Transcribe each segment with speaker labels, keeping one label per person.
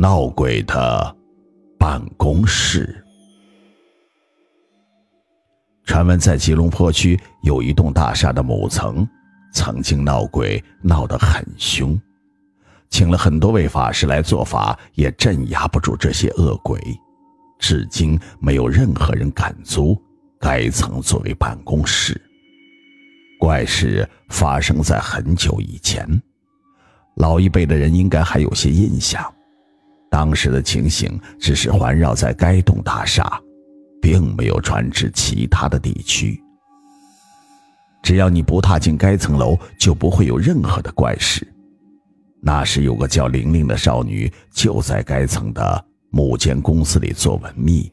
Speaker 1: 闹鬼的办公室。传闻在吉隆坡区有一栋大厦的某层，曾经闹鬼，闹得很凶，请了很多位法师来做法，也镇压不住这些恶鬼。至今没有任何人敢租该层作为办公室。怪事发生在很久以前，老一辈的人应该还有些印象。当时的情形只是环绕在该栋大厦。并没有传至其他的地区。只要你不踏进该层楼，就不会有任何的怪事。那时有个叫玲玲的少女，就在该层的某间公司里做文秘。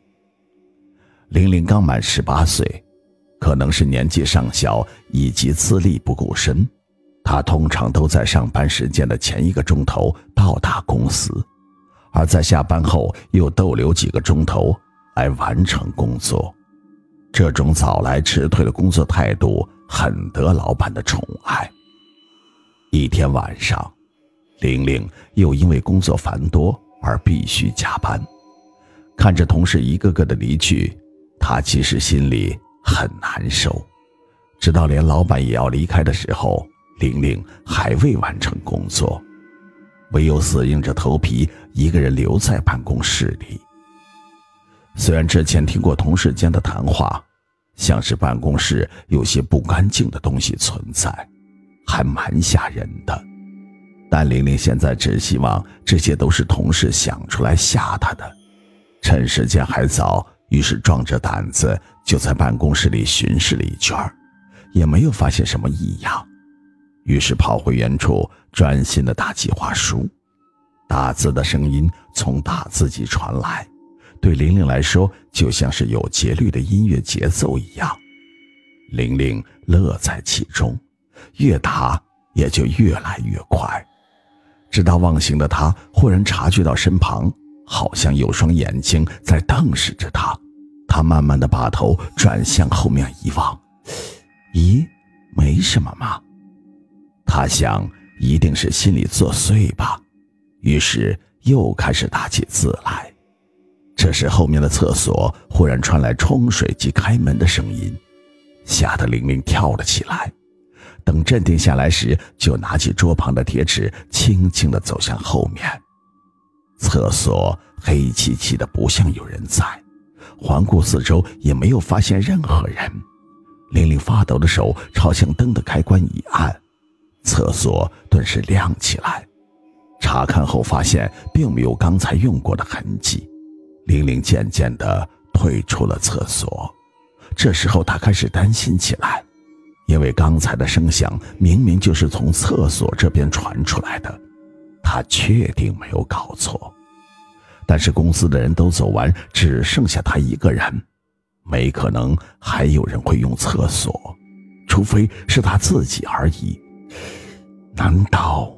Speaker 1: 玲玲刚满十八岁，可能是年纪尚小以及资历不够深，她通常都在上班时间的前一个钟头到达公司，而在下班后又逗留几个钟头。来完成工作，这种早来迟退的工作态度很得老板的宠爱。一天晚上，玲玲又因为工作繁多而必须加班，看着同事一个个的离去，她其实心里很难受。直到连老板也要离开的时候，玲玲还未完成工作，唯有死硬着头皮一个人留在办公室里。虽然之前听过同事间的谈话，像是办公室有些不干净的东西存在，还蛮吓人的。但玲玲现在只希望这些都是同事想出来吓她的。趁时间还早，于是壮着胆子就在办公室里巡视了一圈，也没有发现什么异样。于是跑回原处，专心的打计划书。打字的声音从打字机传来。对玲玲来说，就像是有节律的音乐节奏一样，玲玲乐在其中，越打也就越来越快。直到忘形的她忽然察觉到身旁好像有双眼睛在瞪视着她，她慢慢的把头转向后面一望，咦，没什么嘛。他想，一定是心里作祟吧，于是又开始打起字来。这时，后面的厕所忽然传来冲水机开门的声音，吓得玲玲跳了起来。等镇定下来时，就拿起桌旁的铁尺，轻轻地走向后面。厕所黑漆漆的，不像有人在。环顾四周，也没有发现任何人。玲玲发抖的手朝向灯的开关一按，厕所顿时亮起来。查看后发现，并没有刚才用过的痕迹。玲玲渐渐地退出了厕所，这时候她开始担心起来，因为刚才的声响明明就是从厕所这边传出来的，她确定没有搞错。但是公司的人都走完，只剩下她一个人，没可能还有人会用厕所，除非是她自己而已。难道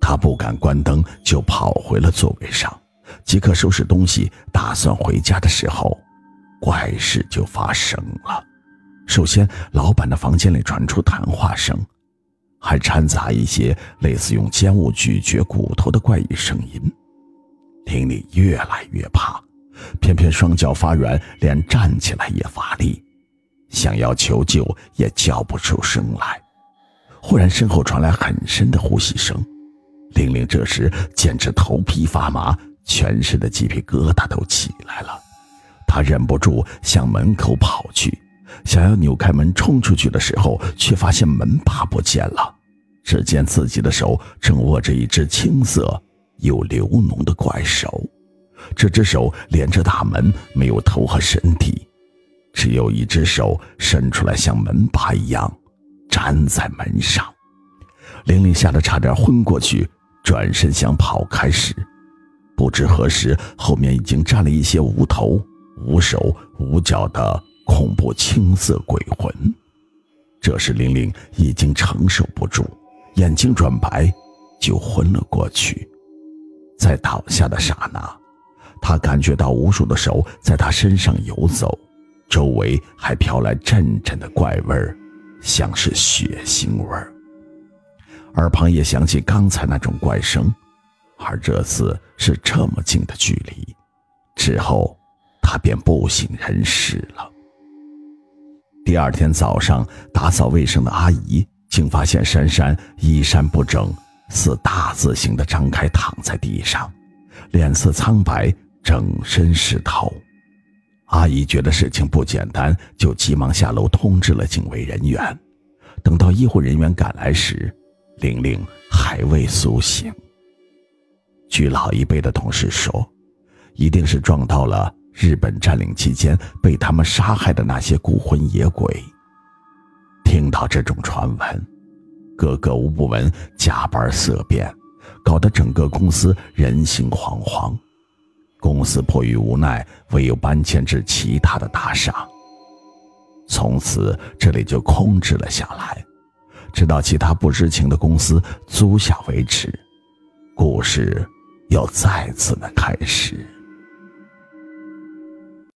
Speaker 1: 他不敢关灯，就跑回了座位上？即刻收拾东西，打算回家的时候，怪事就发生了。首先，老板的房间里传出谈话声，还掺杂一些类似用尖物咀嚼骨头的怪异声音。玲玲越来越怕，偏偏双脚发软，连站起来也乏力，想要求救也叫不出声来。忽然，身后传来很深的呼吸声，玲玲这时简直头皮发麻。全身的鸡皮疙瘩都起来了，她忍不住向门口跑去，想要扭开门冲出去的时候，却发现门把不见了。只见自己的手正握着一只青色又流脓的怪手，这只手连着大门，没有头和身体，只有一只手伸出来，像门把一样粘在门上。玲玲吓得差点昏过去，转身想跑开时。不知何时，后面已经站了一些无头、无手、无脚的恐怖青色鬼魂。这时，玲玲已经承受不住，眼睛转白，就昏了过去。在倒下的刹那，她感觉到无数的手在她身上游走，周围还飘来阵阵的怪味儿，像是血腥味儿。耳旁也响起刚才那种怪声。而这次是这么近的距离。之后，他便不省人事了。第二天早上，打扫卫生的阿姨竟发现珊珊衣衫不整，似大字形的张开躺在地上，脸色苍白，整身是头。一觉得事情不简单，就急忙下楼通知了警卫人员。等到医护人员赶来时，玲玲还未苏醒。据老一辈的同事说，一定是撞到了日本占领期间被他们杀害的那些孤魂野鬼。听到这种传闻，个个无不闻加班色变，搞得整个公司人心惶惶。公司迫于无奈，唯有搬迁至其他的大厦。从此，这里就空置了下来，直到其他不知情的公司租下为止。故事又再次的开始。